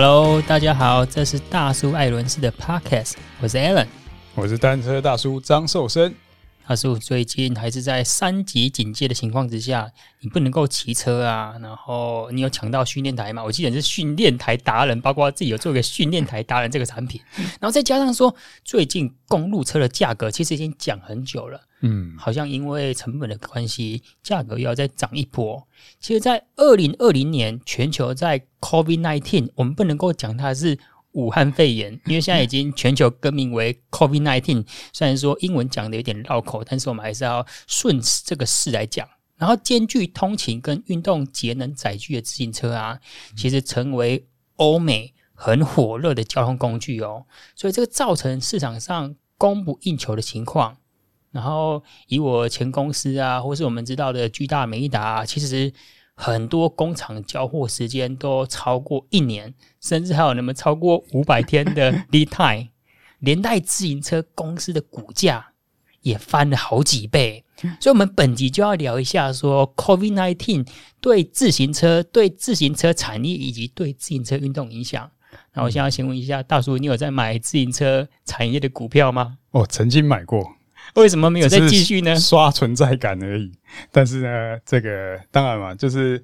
Hello，大家好，这是大叔艾伦斯的 Podcast，我是 Alan，我是单车大叔张寿生。大叔最近还是在三级警戒的情况之下，你不能够骑车啊。然后你有抢到训练台吗？我记得你是训练台达人，包括自己有做一个训练台达人这个产品。然后再加上说，最近公路车的价格其实已经讲很久了，嗯，好像因为成本的关系，价格又要再涨一波。其实，在二零二零年，全球在 COVID nineteen，我们不能够讲它是。武汉肺炎，因为现在已经全球更名为 COVID nineteen 虽然说英文讲的有点绕口，但是我们还是要顺这个势来讲。然后兼具通勤跟运动节能载具的自行车啊，其实成为欧美很火热的交通工具哦。所以这个造成市场上供不应求的情况。然后以我前公司啊，或是我们知道的巨大美利达，其实。很多工厂交货时间都超过一年，甚至还有那么超过五百天的 lead time，连带自行车公司的股价也翻了好几倍。所以，我们本集就要聊一下说，COVID-19 对自行车、对自行车产业以及对自行车运动影响。那我现在先问一下大叔，你有在买自行车产业的股票吗？哦，曾经买过。为什么没有再继续呢？刷存在感而已。但是呢，这个当然嘛，就是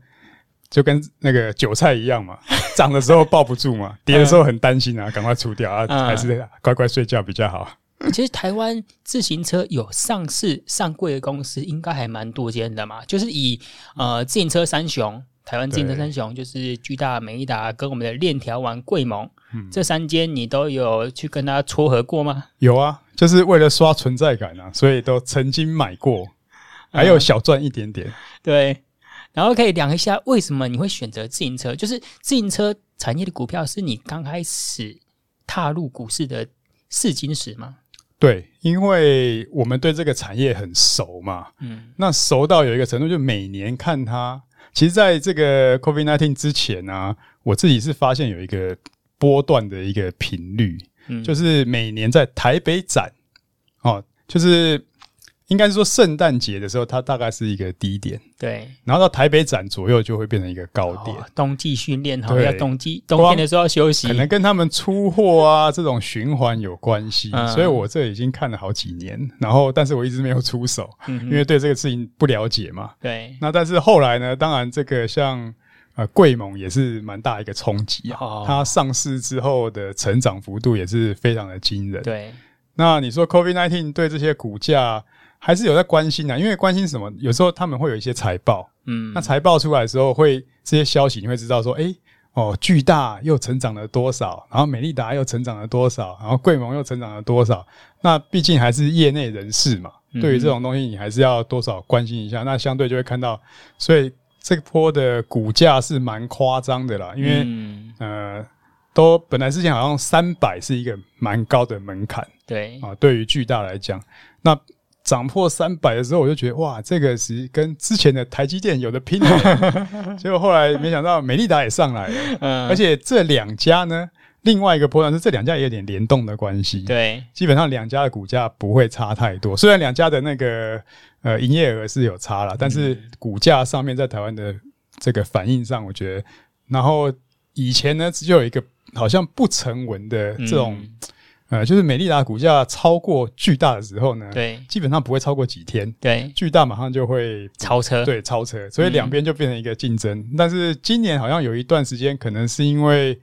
就跟那个韭菜一样嘛，涨的时候抱不住嘛，跌的时候很担心啊，赶快出掉啊，还是乖乖睡觉比较好。其实台湾自行车有上市上柜的公司，应该还蛮多间的嘛。就是以呃自行车三雄，台湾自行车三雄就是巨大、美利达跟我们的链条王贵盟，嗯、这三间你都有去跟他撮合过吗？有啊。就是为了刷存在感啊，所以都曾经买过，还有小赚一点点。嗯、对，然后可以量一下为什么你会选择自行车？就是自行车产业的股票是你刚开始踏入股市的试金石吗？对，因为我们对这个产业很熟嘛。嗯，那熟到有一个程度，就每年看它。其实，在这个 COVID-19 之前呢、啊，我自己是发现有一个波段的一个频率。嗯，就是每年在台北展，哦，就是应该是说圣诞节的时候，它大概是一个低点，对。然后到台北展左右就会变成一个高点。哦、冬季训练哈，要冬季冬天的时候要休息，可能跟他们出货啊这种循环有关系。嗯、所以我这已经看了好几年，然后但是我一直没有出手，嗯、因为对这个事情不了解嘛。对。那但是后来呢，当然这个像。呃，贵盟也是蛮大一个冲击啊！哦、它上市之后的成长幅度也是非常的惊人。对，那你说 COVID-19 对这些股价还是有在关心的、啊，因为关心什么？有时候他们会有一些财报，嗯，那财报出来的时候会这些消息，你会知道说，哎、欸，哦，巨大又成长了多少，然后美利达又成长了多少，然后贵盟又成长了多少？那毕竟还是业内人士嘛，嗯、对于这种东西，你还是要多少关心一下。那相对就会看到，所以。这波的股价是蛮夸张的啦，因为、嗯、呃，都本来之前好像三百是一个蛮高的门槛，对啊，对于巨大来讲，那涨破三百的时候，我就觉得哇，这个是跟之前的台积电有的拼了。结果后来没想到美利达也上来了，嗯、而且这两家呢，另外一个波段是这两家也有点联动的关系，对，基本上两家的股价不会差太多，虽然两家的那个。呃，营业额是有差了，但是股价上面在台湾的这个反应上，我觉得，然后以前呢，只有一个好像不成文的这种，嗯、呃，就是美利达股价超过巨大的时候呢，对，基本上不会超过几天，对，巨大马上就会超车，对，超车，所以两边就变成一个竞争。嗯、但是今年好像有一段时间，可能是因为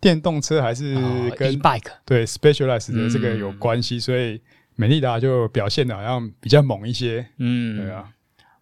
电动车还是跟、哦、e-bike 对 Specialized 的这个有关系，嗯、所以。美利达就表现的好像比较猛一些，嗯，对啊。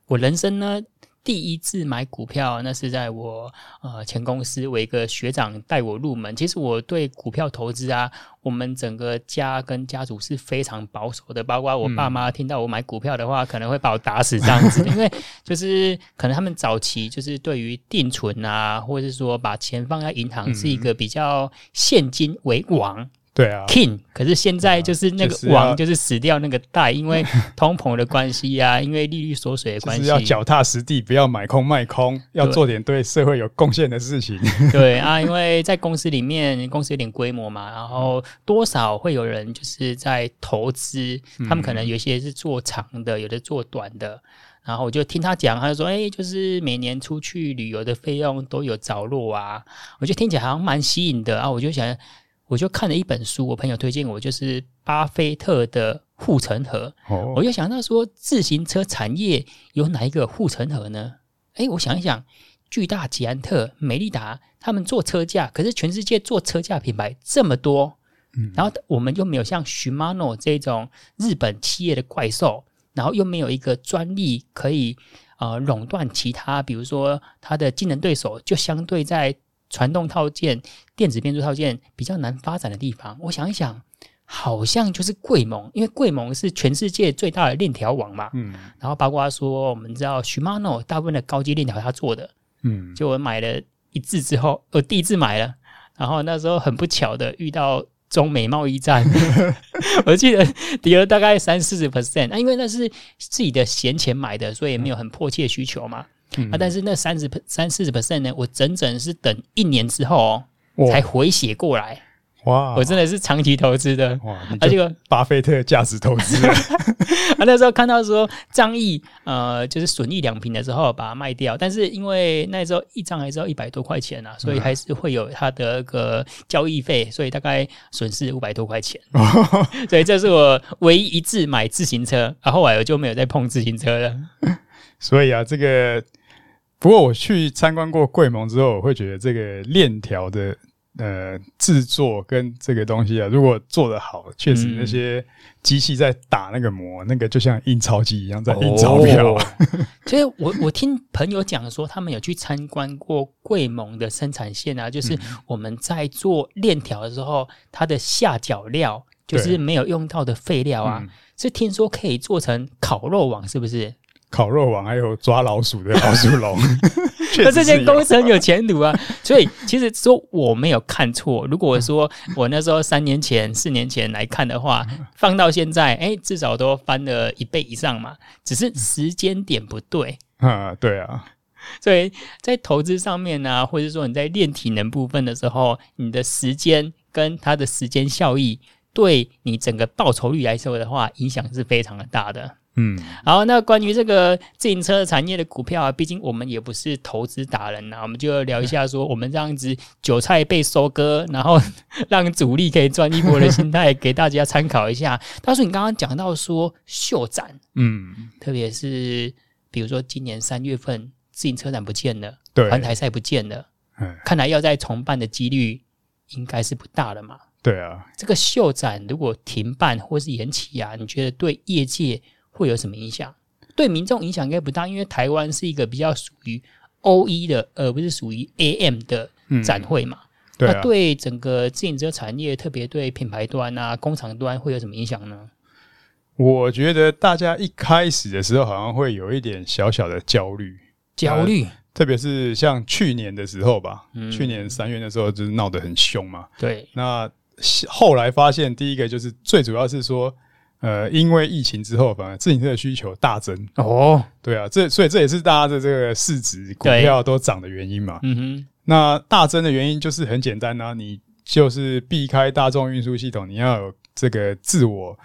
我人生呢第一次买股票，那是在我呃前公司，我一个学长带我入门。其实我对股票投资啊，我们整个家跟家族是非常保守的，包括我爸妈听到我买股票的话，可能会把我打死这样子，因为就是可能他们早期就是对于定存啊，或者是说把钱放在银行是一个比较现金为王。对啊，King，可是现在就是那个王，就是死掉那个代，因为 通膨的关系呀、啊，因为利率缩水的关系，是要脚踏实地，不要买空卖空，要做点对社会有贡献的事情。对啊，因为在公司里面，公司有点规模嘛，然后多少会有人就是在投资，他们可能有些是做长的，有的做短的。然后我就听他讲，他就说：“哎，就是每年出去旅游的费用都有着落啊。”我就听起来好像蛮吸引的啊，我就想，我就看了一本书，我朋友推荐我，就是巴菲特的护城河。哦，我就想到说，自行车产业有哪一个护城河呢？哎，我想一想。巨大、捷安特、美利达，他们做车架，可是全世界做车架品牌这么多，嗯，然后我们又没有像 Shimano 这种日本企业的怪兽，然后又没有一个专利可以呃垄断其他，比如说它的竞争对手，就相对在传动套件、电子变速套件比较难发展的地方。我想一想，好像就是贵盟，因为贵盟是全世界最大的链条网嘛，嗯，然后包括说我们知道 Shimano 大部分的高阶链条他做的。嗯，就我买了一次之后，我第一次买了，然后那时候很不巧的遇到中美贸易战，我记得跌了大概三四十 percent，那因为那是自己的闲钱买的，所以也没有很迫切需求嘛。嗯、啊，但是那三十三四十 percent 呢，我整整是等一年之后哦，才回血过来。哇！我真的是长期投资的哇！而且个巴菲特价值投资 啊，那时候看到说张毅呃，就是损益两平的时候把它卖掉，但是因为那时候一张还是要一百多块钱啊，所以还是会有它的个交易费，所以大概损失五百多块钱。所以这是我唯一一次买自行车，啊，后来我就没有再碰自行车了。所以啊，这个不过我去参观过贵盟之后，我会觉得这个链条的。呃，制作跟这个东西啊，如果做得好，确实那些机器在打那个膜，嗯、那个就像印钞机一样在印钞票。所以我我听朋友讲说，他们有去参观过贵盟的生产线啊，就是我们在做链条的时候，它的下脚料就是没有用到的废料啊，是听说可以做成烤肉网，是不是？烤肉网还有抓老鼠的老鼠笼，那这件工程有前途啊！所以其实说我没有看错，如果说我那时候三年前、四年前来看的话，放到现在，哎，至少都翻了一倍以上嘛。只是时间点不对啊，对啊。所以在投资上面呢、啊，或者说你在练体能部分的时候，你的时间跟它的时间效益，对你整个报酬率来说的话，影响是非常的大的。嗯，好，那关于这个自行车产业的股票啊，毕竟我们也不是投资达人呐，我们就聊一下说，我们这样子韭菜被收割，然后让主力可以赚一波的心态，给大家参考一下。他说，你刚刚讲到说秀展，嗯，特别是比如说今年三月份自行车展不见了，对，环台赛不见了，嗯，看来要再重办的几率应该是不大了嘛。对啊，这个秀展如果停办或是延期啊，你觉得对业界？会有什么影响？对民众影响应该不大，因为台湾是一个比较属于 OE 的，而不是属于 AM 的展会嘛。嗯对啊、那对整个自行车产业，特别对品牌端啊、工厂端会有什么影响呢？我觉得大家一开始的时候好像会有一点小小的焦虑，焦虑，特别是像去年的时候吧，嗯、去年三月的时候就是闹得很凶嘛。对，那后来发现，第一个就是最主要是说。呃，因为疫情之后，反而自行车的需求大增哦。对啊，这所以这也是大家的这个市值股票都涨的原因嘛。嗯哼，那大增的原因就是很简单啊，你就是避开大众运输系统，你要有这个自我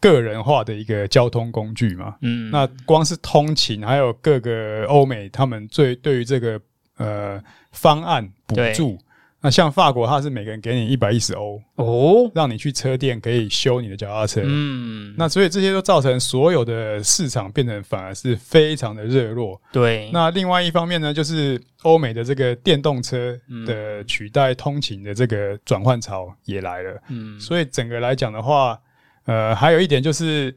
个人化的一个交通工具嘛。嗯，那光是通勤，还有各个欧美他们最对于这个呃方案补助。那像法国，它是每个人给你一百一十欧哦，让你去车店可以修你的脚踏车。嗯，那所以这些都造成所有的市场变成反而是非常的热络。对。那另外一方面呢，就是欧美的这个电动车的取代通勤的这个转换潮也来了。嗯。所以整个来讲的话，呃，还有一点就是，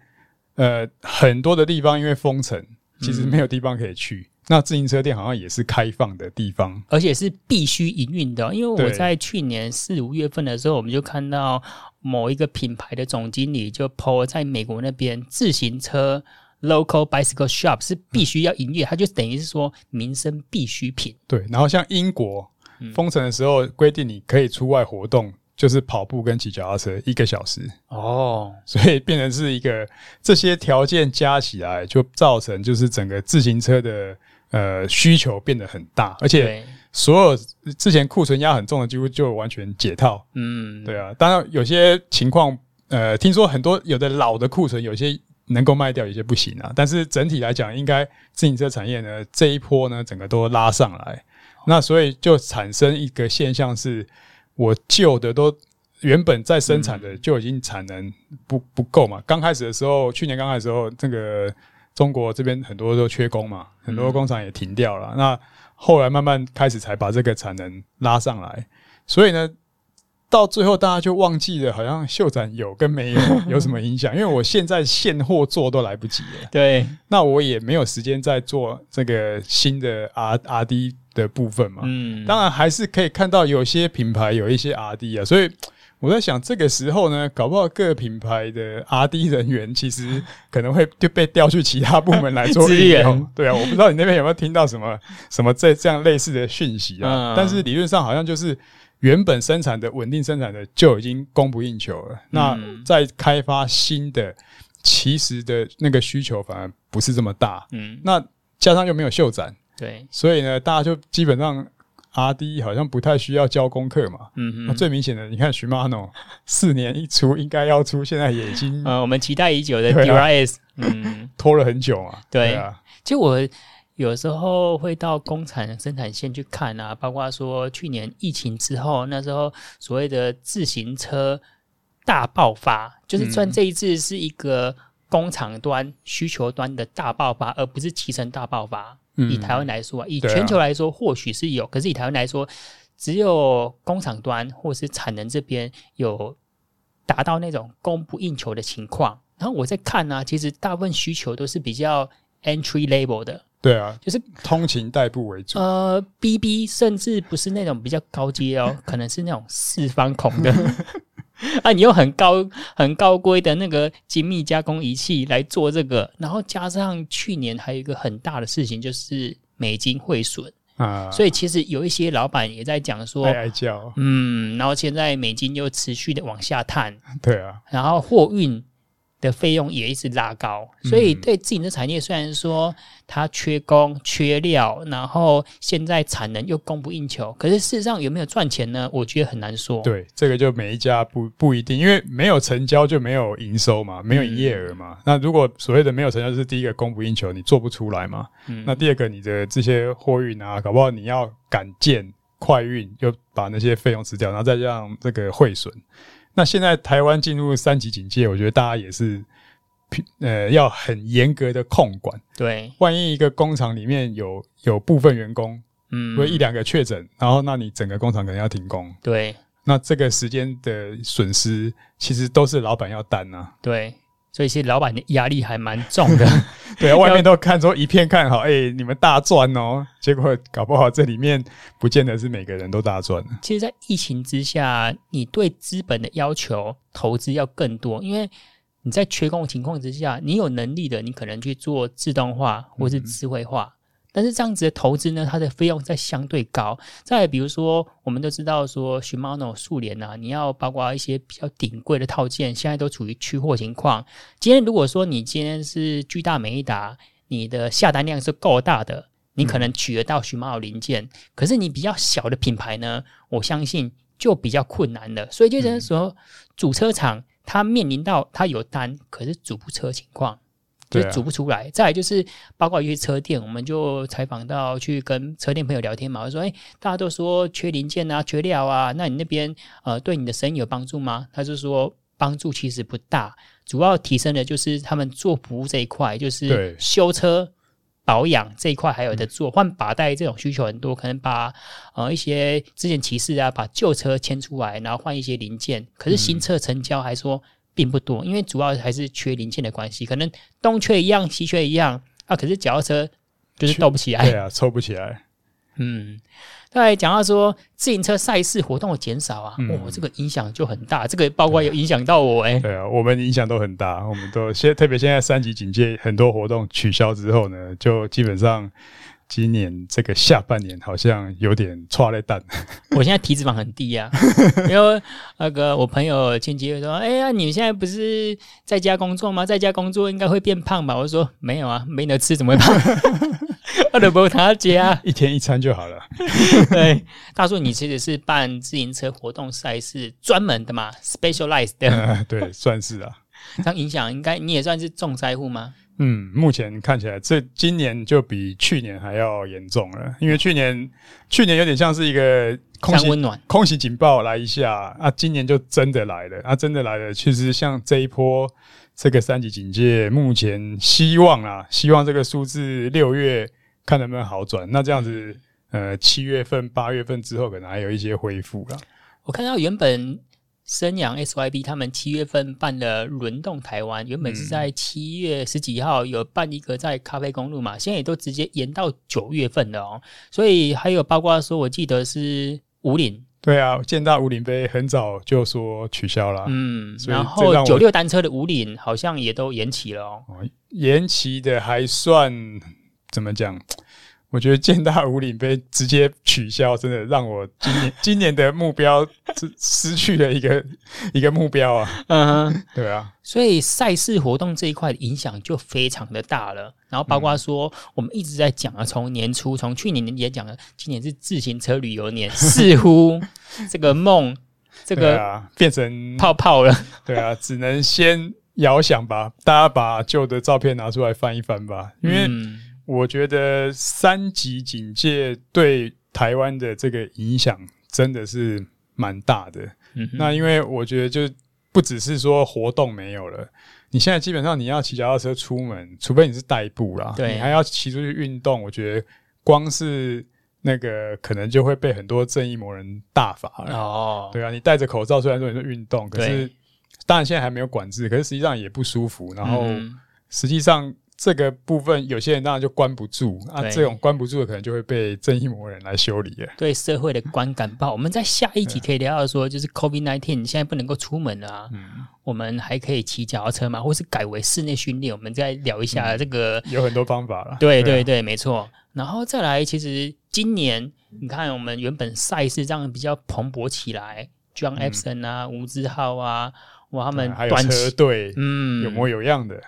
呃，很多的地方因为封城，其实没有地方可以去。那自行车店好像也是开放的地方，而且是必须营运的。因为我在去年四五月份的时候，我们就看到某一个品牌的总经理就 po 在美国那边自行车 local bicycle shop 是必须要营业，它就等于是说民生必需品。对，然后像英国封城的时候规定你可以出外活动，就是跑步跟骑脚踏车一个小时哦，所以变成是一个这些条件加起来就造成就是整个自行车的。呃，需求变得很大，而且所有之前库存压很重的，几乎就完全解套。嗯，对啊。当然有些情况，呃，听说很多有的老的库存，有些能够卖掉，有些不行啊。但是整体来讲，应该自行车产业呢这一波呢，整个都拉上来，那所以就产生一个现象是，我旧的都原本在生产的就已经产能不不够嘛。刚开始的时候，去年刚开始的时候，这个中国这边很多都缺工嘛，很多工厂也停掉了。那后来慢慢开始才把这个产能拉上来，所以呢。到最后，大家就忘记了，好像秀展有跟没有 有什么影响？因为我现在现货做都来不及了。对，那我也没有时间再做这个新的 R R D 的部分嘛。嗯，当然还是可以看到有些品牌有一些 R D 啊，所以我在想，这个时候呢，搞不好各品牌的 R D 人员其实可能会就被调去其他部门来做 支援。对啊，我不知道你那边有没有听到什么什么这这样类似的讯息啊？嗯、但是理论上好像就是。原本生产的稳定生产的就已经供不应求了，嗯、那再开发新的，其实的那个需求反而不是这么大。嗯，那加上又没有秀展，对，所以呢，大家就基本上 RD 好像不太需要交功课嘛。嗯哼，那最明显的，你看 Shimano 四年一出应该要出，现在也已经呃，我们期待已久的啊、嗯，拖了很久嘛。对，对啊，就我。有时候会到工厂生产线去看啊，包括说去年疫情之后，那时候所谓的自行车大爆发，就是算这一次是一个工厂端需求端的大爆发，而不是骑乘大爆发。以台湾来说，以全球来说，或许是有，可是以台湾来说，只有工厂端或是产能这边有达到那种供不应求的情况。然后我在看呢、啊，其实大部分需求都是比较 entry level 的。对啊，就是通勤代步为主。呃，BB 甚至不是那种比较高阶哦，可能是那种四方孔的 啊，你用很高很高规的那个精密加工仪器来做这个，然后加上去年还有一个很大的事情就是美金汇损啊，所以其实有一些老板也在讲说，哀哀叫，嗯，然后现在美金又持续的往下探，对啊，然后货运。的费用也一直拉高，所以对自行车产业虽然说它缺工缺料，然后现在产能又供不应求，可是事实上有没有赚钱呢？我觉得很难说。对，这个就每一家不不一定，因为没有成交就没有营收嘛，没有营业额嘛。嗯、那如果所谓的没有成交，就是第一个供不应求，你做不出来嘛。嗯、那第二个，你的这些货运啊，搞不好你要赶件快运，又把那些费用吃掉，然后再加上这个汇损。那现在台湾进入三级警戒，我觉得大家也是，呃，要很严格的控管。对，万一一个工厂里面有有部分员工，嗯，或一两个确诊，然后那你整个工厂可能要停工。对，那这个时间的损失，其实都是老板要担啊。对。所以，其实老板的压力还蛮重的。对啊，外面都看说一片看好，哎、欸，你们大赚哦。结果搞不好这里面不见得是每个人都大赚。其实，在疫情之下，你对资本的要求、投资要更多，因为你在缺工的情况之下，你有能力的，你可能去做自动化或是智慧化。嗯但是这样子的投资呢，它的费用在相对高。再比如说，我们都知道说，Shimano 速联啊，你要包括一些比较顶贵的套件，现在都处于缺货情况。今天如果说你今天是巨大美利达，你的下单量是够大的，你可能取得到 Shimano 零件。嗯、可是你比较小的品牌呢，我相信就比较困难了。所以就是说，主车厂它面临到它有单，可是组不车情况。就组不出来，啊、再来就是包括一些车店，我们就采访到去跟车店朋友聊天嘛，我说：“哎、欸，大家都说缺零件啊，缺料啊，那你那边呃对你的生意有帮助吗？”他就说：“帮助其实不大，主要提升的就是他们做服务这一块，就是修车保养这一块还有的做，换把带这种需求很多，可能把呃一些之前骑士啊把旧车牵出来，然后换一些零件，可是新车成交还说。”并不多，因为主要还是缺零件的关系，可能东缺一样，西缺一样啊。可是脚踏车就是斗不起来，对啊，凑不起来。嗯，再来讲到说自行车赛事活动的减少啊，哦、嗯，这个影响就很大。这个包括有影响到我哎、欸，对啊，我们影响都很大。我们都现特别现在三级警戒，很多活动取消之后呢，就基本上。今年这个下半年好像有点抓了蛋。我现在体脂肪很低呀、啊，因为那个我朋友亲戚说：“哎呀，你现在不是在家工作吗？在家工作应该会变胖吧？”我说：“没有啊，没得吃怎么会胖？我都不他家，一天一餐就好了。”对，大叔，你其实是办自行车活动赛事专门的嘛，specialized。对，算是啊。这样影响应该你也算是重灾户吗？嗯，目前看起来这今年就比去年还要严重了，因为去年去年有点像是一个空袭温暖空袭警报来一下啊，今年就真的来了啊，真的来了。其实像这一波这个三级警戒，目前希望啊，希望这个数字六月看能不能好转。那这样子，呃，七月份、八月份之后可能还有一些恢复了。我看到原本。升阳 SYB 他们七月份办了轮动台湾，原本是在七月十几号有办一个在咖啡公路嘛，现在也都直接延到九月份了哦。所以还有包括说，我记得是五岭，对啊，建大五岭杯很早就说取消了，嗯，然后九六单车的五岭好像也都延期了哦，延期的还算怎么讲？我觉得建大五岭杯直接取消，真的让我今年 今年的目标失失去了一个 一个目标啊！嗯哼，对啊，所以赛事活动这一块的影响就非常的大了。然后包括说，我们一直在讲啊，从年初从去年年讲了，今年是自行车旅游年，似乎这个梦这个啊变成泡泡了。对啊，只能先遥想吧，大家把旧的照片拿出来翻一翻吧，因为。我觉得三级警戒对台湾的这个影响真的是蛮大的。嗯、那因为我觉得就不只是说活动没有了，你现在基本上你要骑脚踏车出门，除非你是代步啦，对，你还要骑出去运动。我觉得光是那个可能就会被很多正义魔人大罚了。哦，对啊，你戴着口罩，虽然说你是运动，可是当然现在还没有管制，可是实际上也不舒服。然后实际上。这个部分有些人当然就关不住啊，这种关不住的可能就会被正义魔人来修理了。对社会的观感不好。我们在下一集 可以聊到说，就是 COVID-19 现在不能够出门了啊，嗯，我们还可以骑脚踏车嘛？或是改为室内训练？我们再聊一下这个。有很多方法了。对对对，没错。然后再来，其实今年你看，我们原本赛事这样比较蓬勃起来，John Epson 啊，吴志浩啊，哇，他们还有车队，嗯，有模有样的。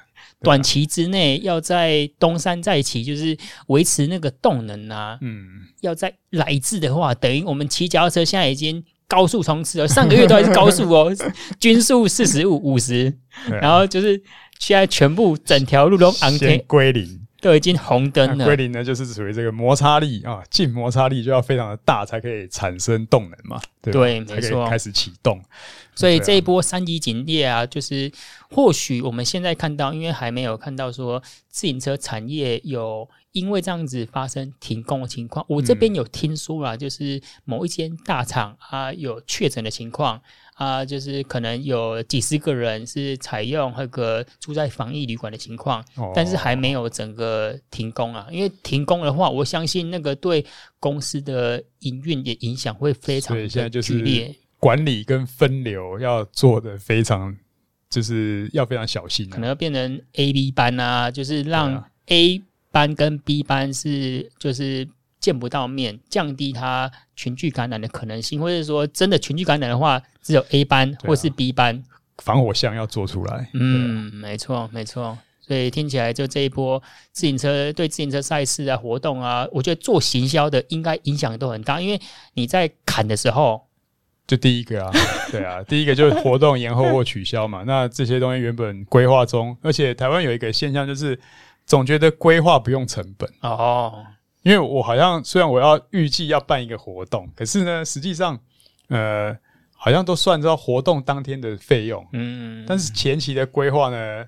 短期之内要在东山再起，就是维持那个动能啊。嗯，要在来自的话，等于我们骑脚踏车现在已经高速冲刺了。上个月都还是高速哦，均速四十五、五十，然后就是现在全部整条路都安全归零。都已经红灯了。归零呢，就是属于这个摩擦力啊，静摩擦力就要非常的大，才可以产生动能嘛。对，对，没错，开始启动。所以这一波三级警戒啊，就是或许我们现在看到，因为还没有看到说自行车产业有因为这样子发生停工的情况。我这边有听说啦，就是某一间大厂啊有确诊的情况。啊，就是可能有几十个人是采用那个住在防疫旅馆的情况，哦，但是还没有整个停工啊。因为停工的话，我相信那个对公司的营运也影响会非常的剧烈。管理跟分流要做的非常，就是要非常小心，啊，可能要变成 A、B 班啊，就是让 A 班跟 B 班是就是。见不到面，降低它群聚感染的可能性，或者说真的群聚感染的话，只有 A 班或是 B 班，啊、防火巷要做出来。嗯，没错，没错。所以听起来，就这一波自行车对自行车赛事啊、活动啊，我觉得做行销的应该影响都很大，因为你在砍的时候，就第一个啊，对啊，第一个就是活动延后或取消嘛。那这些东西原本规划中，而且台湾有一个现象，就是总觉得规划不用成本哦。因为我好像虽然我要预计要办一个活动，可是呢，实际上，呃，好像都算到活动当天的费用。嗯，但是前期的规划呢，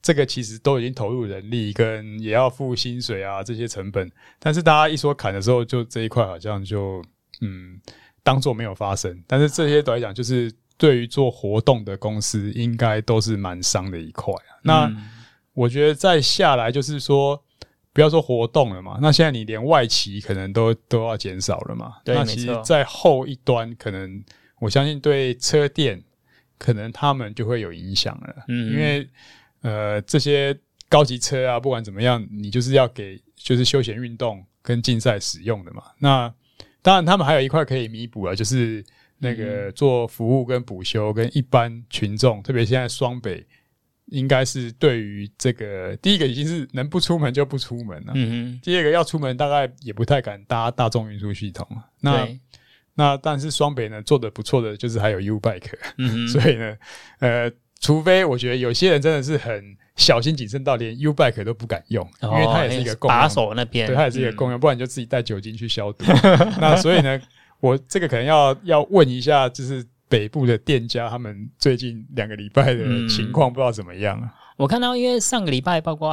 这个其实都已经投入人力跟也要付薪水啊这些成本。但是大家一说砍的时候，就这一块好像就嗯当做没有发生。但是这些都来讲，就是对于做活动的公司，应该都是蛮伤的一块啊。那我觉得再下来就是说。不要说活动了嘛，那现在你连外企可能都都要减少了嘛。对，那其实，在后一端，可能我相信对车店，可能他们就会有影响了。嗯，因为呃，这些高级车啊，不管怎么样，你就是要给就是休闲运动跟竞赛使用的嘛。那当然，他们还有一块可以弥补啊，就是那个做服务跟补修，跟一般群众，特别现在双北。应该是对于这个第一个已经是能不出门就不出门了。嗯哼。第二个要出门大概也不太敢搭大众运输系统。那那但是双北呢做的不错的就是还有 U Bike。嗯。所以呢，呃，除非我觉得有些人真的是很小心谨慎到连 U bike 都不敢用，哦、因为它也是一个共用把手那边，对，它也是一个共用，嗯、不然你就自己带酒精去消毒。那所以呢，我这个可能要要问一下，就是北部的店家他们最近两个礼拜的情况不知道怎么样。我看到，因为上个礼拜，包括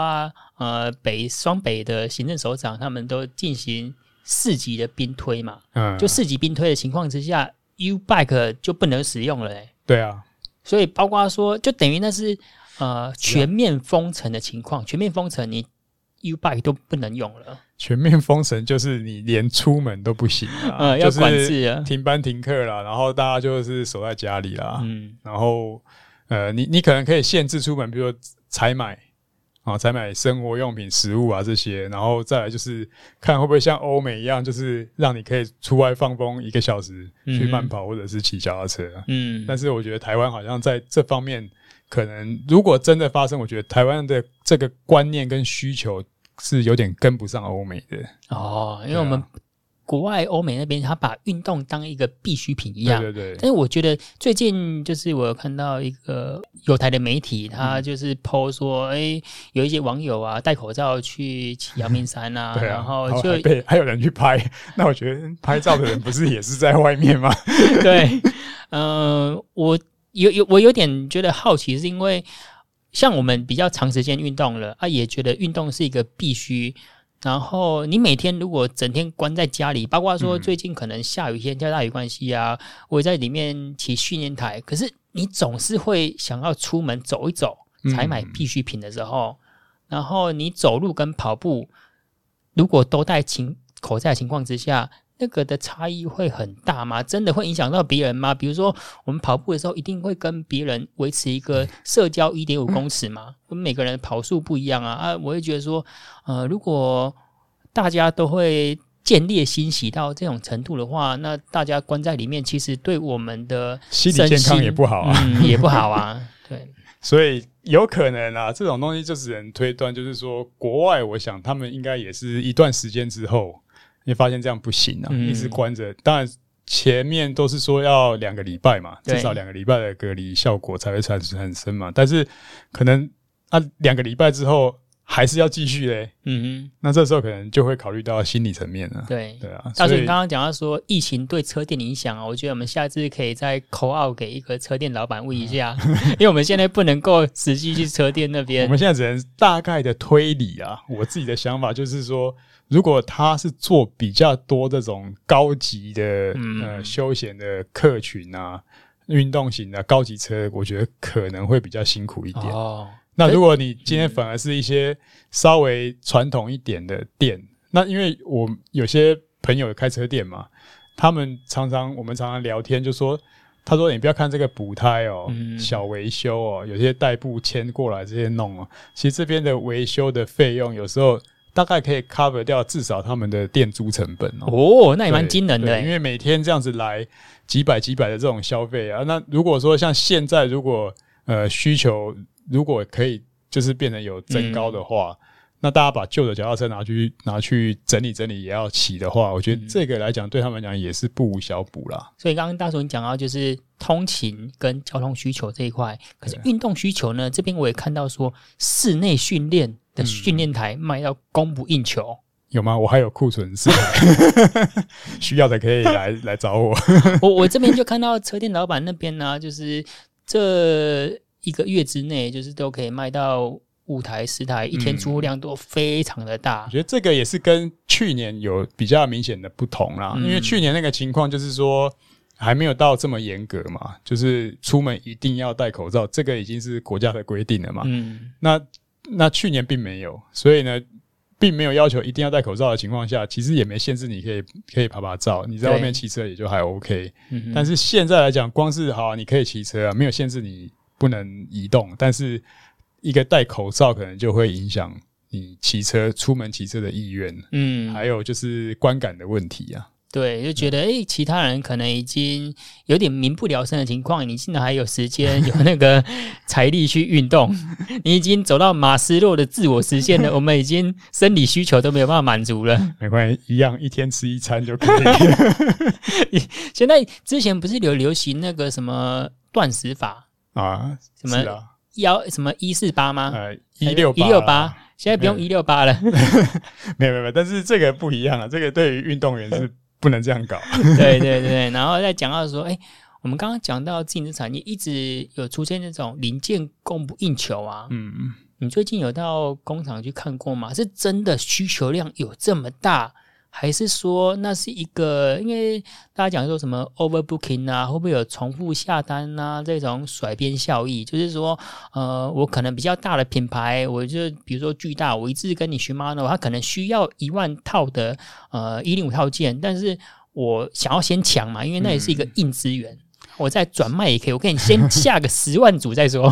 呃北双北的行政首长，他们都进行四级的兵推嘛，嗯，就四级兵推的情况之下，U bike 就不能使用了，欸，对啊，所以包括说，就等于那是呃全面封城的情况，全面封城，你 U bike 都不能用了。全面封城就是你连出门都不行了，嗯，要管制啊，停班停课了，然后大家就是守在家里啦，嗯，然后。呃，你你可能可以限制出门，比如说采买啊，采买生活用品、食物啊这些，然后再来就是看会不会像欧美一样，就是让你可以出外放风一个小时去慢跑或者是骑脚踏车。嗯，但是我觉得台湾好像在这方面，可能如果真的发生，我觉得台湾的这个观念跟需求是有点跟不上欧美的。哦，因为我们。国外欧美那边，他把运动当一个必需品一样。对对对。但是我觉得最近就是我有看到一个有台的媒体，他就是 po 说，哎、有一些网友啊戴口罩去骑阳明山啊，啊，然后就对，还有人去拍。那我觉得拍照的人不是也是在外面吗？对，嗯、呃，我有有我有点觉得好奇，是因为像我们比较长时间运动了啊，也觉得运动是一个必须。然后你每天如果整天关在家里，包括说最近可能下雨天、下大雨关系啊，我在里面骑训练台，可是你总是会想要出门走一走，采买必需品的时候，然后你走路跟跑步，如果都戴情口罩的情况之下，那个的差异会很大吗？真的会影响到别人吗？比如说我们跑步的时候，一定会跟别人维持一个社交一点五公尺吗？我们每个人的跑速不一样啊啊！我会觉得说，呃，如果大家都会见猎心喜到这种程度的话，那大家关在里面，其实对我们的心理健康也不好啊，嗯、也不好啊。对，所以有可能啊，这种东西就只能推断，就是说，国外我想他们应该也是一段时间之后。你发现这样不行啊，嗯、一直关着。当然前面都是说要两个礼拜嘛，至少两个礼拜的隔离效果才会产生很深嘛。但是可能啊，两个礼拜之后还是要继续嘞。嗯哼，那这时候可能就会考虑到心理层面了。对对啊，大叔，你刚刚讲到说疫情对车店影响啊，我觉得我们下次可以再 call out 给一个车店老板问一下，嗯、因为我们现在不能够实际去车店那边。我们现在只能大概的推理啊。我自己的想法就是说。如果他是做比较多这种高级的、嗯、呃休闲的客群啊，运动型的高级车，我觉得可能会比较辛苦一点。哦，那如果你今天反而是一些稍微传统一点的店，嗯、那因为我有些朋友开车店嘛，他们常常我们常常聊天就说，他说你不要看这个补胎哦，嗯、小维修哦，有些代步迁过来这些弄哦，其实这边的维修的费用有时候。大概可以 cover 掉至少他们的店租成本哦，哦，那也蛮惊人的，欸，因为每天这样子来几百几百的这种消费啊，那如果说像现在如果呃需求如果可以就是变成有增高的话，嗯、那大家把旧的脚踏车拿去拿去整理整理也要骑的话，我觉得这个来讲对他们讲也是不无小补啦。所以刚刚大叔你讲到就是通勤跟交通需求这一块，可是运动需求呢，这边我也看到说室内训练。训练台卖到供不应求，有吗？我还有库存是，需要的可以来 来找我。我我这边就看到车店老板那边呢、啊，就是这一个月之内，就是都可以卖到五台十台，一天出货量都非常的大。我觉得这个也是跟去年有比较明显的不同啦，因为去年那个情况就是说还没有到这么严格嘛，就是出门一定要戴口罩，这个已经是国家的规定了嘛。嗯，那。那去年并没有，所以呢，并没有要求一定要戴口罩的情况下，其实也没限制你可以可以趴趴照，你在外面骑车也就还 OK。嗯、但是现在来讲，光是好、啊，你可以骑车啊，没有限制你不能移动，但是一个戴口罩可能就会影响你骑车出门骑车的意愿。嗯，还有就是观感的问题啊。对，就觉得诶、欸，其他人可能已经有点民不聊生的情况，你竟然还有时间有那个 财力去运动，你已经走到马斯洛的自我实现了，我们已经生理需求都没有办法满足了。没关系，一样一天吃一餐就可以了。现在之前不是有流行那个什么断食法？啊，什么幺什么一四八吗？呃，一六一六八，现在不用一六八了。没有没有没有，但是这个不一样啊，这个对于运动员是不能这样搞。对对对，然后再讲到说，哎、欸，我们刚刚讲到自行车产业一直有出现那种零件供不应求啊。嗯嗯，你最近有到工厂去看过吗？是真的需求量有这么大？还是说那是一个，因为大家讲说什么 overbooking 啊，会不会有重复下单啊这种甩边效益？就是说，呃，我可能比较大的品牌，我就比如说巨大，我一直跟你 Shimano，他可能需要一万套的呃一零五套件，但是我想要先抢嘛，因为那也是一个硬资源，嗯、我再转卖也可以，我给你先下个十万组再说。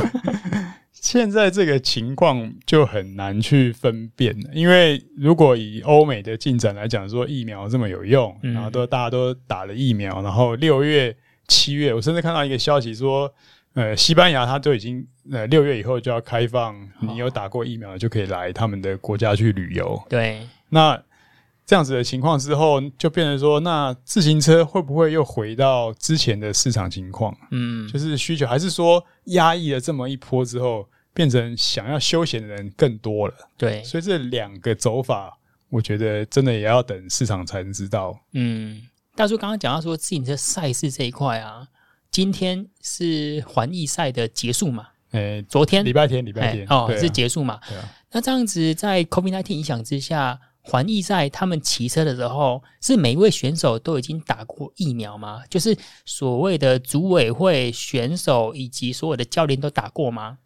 现在这个情况就很难去分辨了，因为如果以欧美的进展来讲，说疫苗这么有用，然后都大家都打了疫苗，然后六月、七月，我甚至看到一个消息说，呃，西班牙它都已经呃六月以后就要开放，你有打过疫苗就可以来他们的国家去旅游。对，那这样子的情况之后，就变成说，那自行车会不会又回到之前的市场情况？嗯，就是需求还是说压抑了这么一波之后？变成想要休闲的人更多了，对，所以这两个走法，我觉得真的也要等市场才能知道。嗯，大叔刚刚讲到说自行车赛事这一块啊，今天是环意赛的结束嘛？诶、欸，昨天礼拜天，礼拜天、欸、哦、啊、是结束嘛？那这样子在 COVID-19 影响之下，环意赛他们骑车的时候，是每一位选手都已经打过疫苗吗？就是所谓的组委会选手以及所有的教练都打过吗？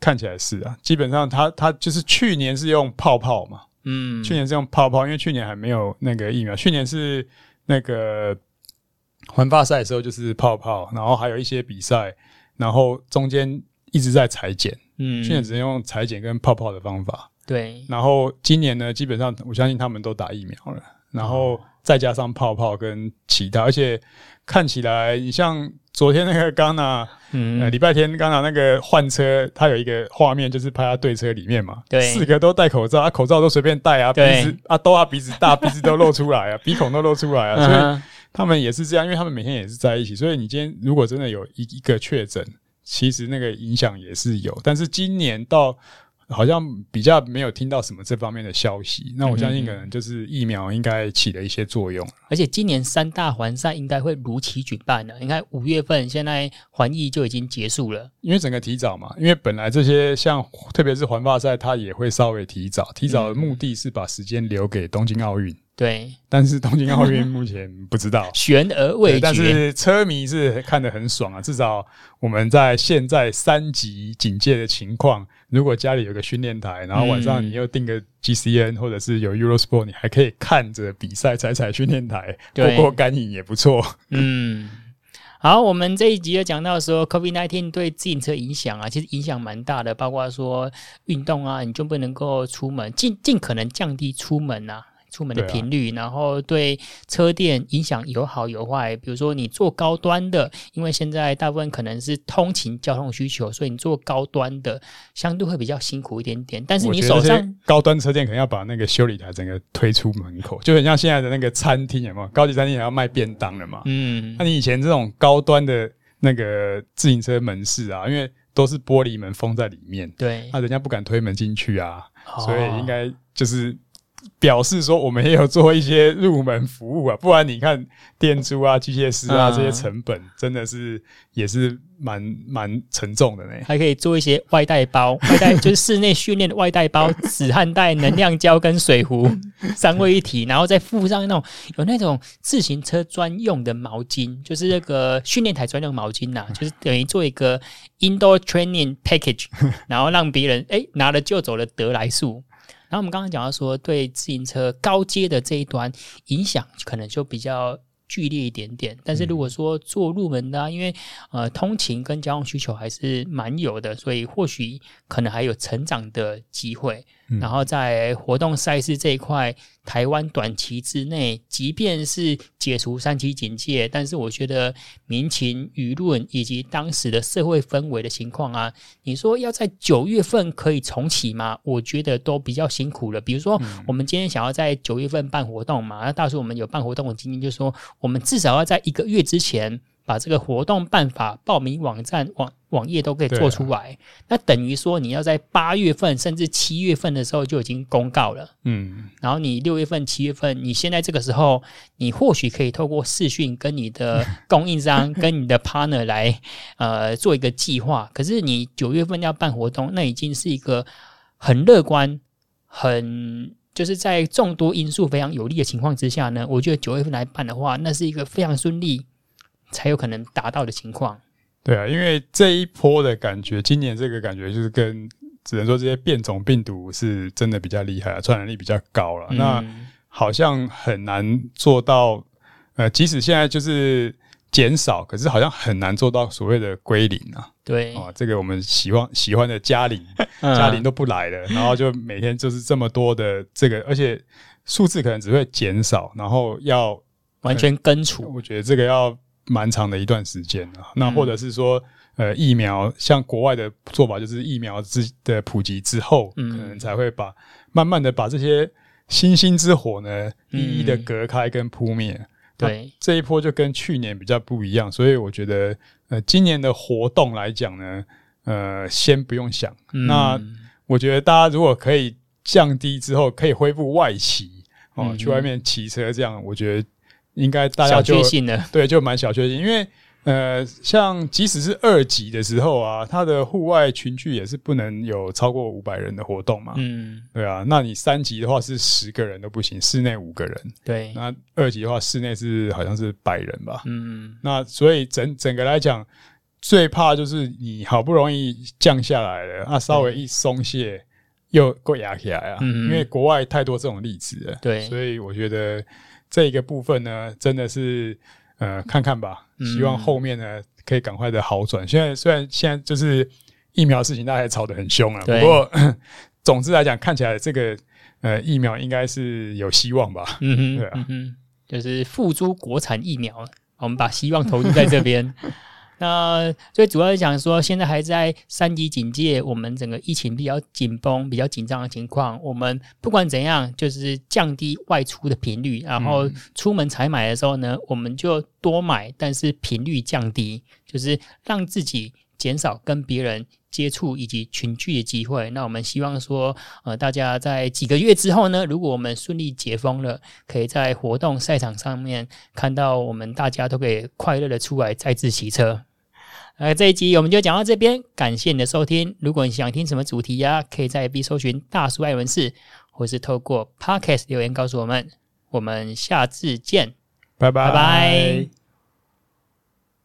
看起来是啊，基本上他他就是去年是用泡泡嘛，嗯，去年是用泡泡，因为去年还没有那个疫苗，去年是那个环法赛的时候就是泡泡，然后还有一些比赛，然后中间一直在裁剪，嗯，去年只能用裁剪跟泡泡的方法，对，然后今年呢，基本上我相信他们都打疫苗了，然后再加上泡泡跟其他，而且看起来你像。昨天那个刚拿，嗯，礼拜天刚拿那个换车，他有一个画面，就是拍他对车里面嘛，对，四个都戴口罩，啊，口罩都随便戴啊，鼻子啊都啊鼻子大，鼻子都露出来啊，鼻孔都露出来啊，所以他们也是这样，因为他们每天也是在一起，所以你今天如果真的有一一个确诊，其实那个影响也是有，但是今年到。好像比较没有听到什么这方面的消息，那我相信可能就是疫苗应该起了一些作用。而且今年三大环赛应该会如期举办了，应该五月份现在环意就已经结束了，因为整个提早嘛，因为本来这些像特别是环发赛，它也会稍微提早，提早的目的是把时间留给东京奥运。对，但是东京奥运目前不知道，悬而未决。但是车迷是看得很爽啊，至少我们在现在三级警戒的情况，如果家里有个训练台，然后晚上你又订个 GCN 或者是有 Eurosport，你还可以看着比赛踩踩训练台，过过干瘾也不错。嗯，好，我们这一集就讲到说，COVID nineteen 对自行车影响啊，其实影响蛮大的，包括说运动啊，你就不能够出门，尽尽可能降低出门啊。出门的频率，然后对车店影响有好有坏。比如说，你做高端的，因为现在大部分可能是通勤交通需求，所以你做高端的相对会比较辛苦一点点。但是你手上高端车店可能要把那个修理台整个推出门口，就很像现在的那个餐厅，有没有？高级餐厅也要卖便当了嘛？嗯，那你以前这种高端的那个自行车门市啊，因为都是玻璃门封在里面，对，那人家不敢推门进去啊，所以应该就是。表示说，我们也有做一些入门服务啊，不然你看店租啊、机械师啊这些成本，真的是也是蛮蛮沉重的呢。还可以做一些外带包，外带 就是室内训练的外带包，止汗带、能量胶跟水壶 三位一体，然后再附上那种有那种自行车专用的毛巾，就是那个训练台专用毛巾呐、啊，就是等于做一个 indoor training package，然后让别人哎、欸、拿了就走的得来速。然后我们刚刚讲到说，对自行车高阶的这一端影响可能就比较剧烈一点点，但是如果说做入门的，因为呃通勤跟交通需求还是蛮有的，所以或许可能还有成长的机会。然后在活动赛事这一块，台湾短期之内，即便是解除三级警戒，但是我觉得民情舆论以及当时的社会氛围的情况啊，你说要在九月份可以重启吗？我觉得都比较辛苦了。比如说，我们今天想要在九月份办活动嘛，那到时候我们有办活动的经验，就是说我们至少要在一个月之前把这个活动办法报名网站网网页都可以做出来，啊、那等于说你要在八月份甚至七月份的时候就已经公告了，嗯，然后你六月份、七月份，你现在这个时候，你或许可以透过视讯跟你的 供应商、跟你的 partner 来呃做一个计划。可是你九月份要办活动，那已经是一个很乐观、很就是在众多因素非常有利的情况之下呢，我觉得九月份来办的话，那是一个非常顺利才有可能达到的情况。对啊，因为这一波的感觉，今年这个感觉就是跟只能说这些变种病毒是真的比较厉害啊，传染力比较高了。嗯、那好像很难做到，呃，即使现在就是减少，可是好像很难做到所谓的归零啊。对啊，这个我们喜欢喜欢的嘉玲，嘉玲都不来了，然后就每天就是这么多的这个，而且数字可能只会减少，然后要完全根除。我觉得这个要。蛮长的一段时间啊，那或者是说，呃，疫苗像国外的做法，就是疫苗之的普及之后，可能才会把慢慢的把这些星星之火呢，一一的隔开跟扑灭。对，这一波就跟去年比较不一样，所以我觉得，呃，今年的活动来讲呢，呃，先不用想。那我觉得大家如果可以降低之后，可以恢复外骑哦，去外面骑车这样，我觉得。应该大家就的，对，就蛮小确幸，因为呃，像即使是二级的时候啊，它的户外群聚也是不能有超过五百人的活动嘛，嗯，对啊，那你三级的话是十个人都不行，室内五个人，对，那二级的话室内是好像是百人吧，嗯，那所以整整个来讲，最怕就是你好不容易降下来了，啊，稍微一松懈又过压起来啊，嗯，因为国外太多这种例子了，对，所以我觉得。这一个部分呢，真的是呃，看看吧。希望后面呢可以赶快的好转。现在虽然现在就是疫苗事情，大家还吵得很凶啊。不过 总之来讲，看起来这个呃疫苗应该是有希望吧。嗯哼，对啊，嗯，就是付诸国产疫苗，我们把希望投入在这边。那最主要是讲说，现在还在三级警戒，我们整个疫情比较紧绷、比较紧张的情况。我们不管怎样，就是降低外出的频率，然后出门采买的时候呢，我们就多买，但是频率降低，就是让自己减少跟别人接触以及群聚的机会。那我们希望说，呃，大家在几个月之后呢，如果我们顺利解封了，可以在活动赛场上面看到我们大家都可以快乐的出来再次骑车。呃，这一集我们就讲到这边，感谢你的收听。如果你想听什么主题呀、啊，可以在 FB 搜寻“大叔爱文士”，或是透过 Podcast 留言告诉我们。我们下次见。拜拜。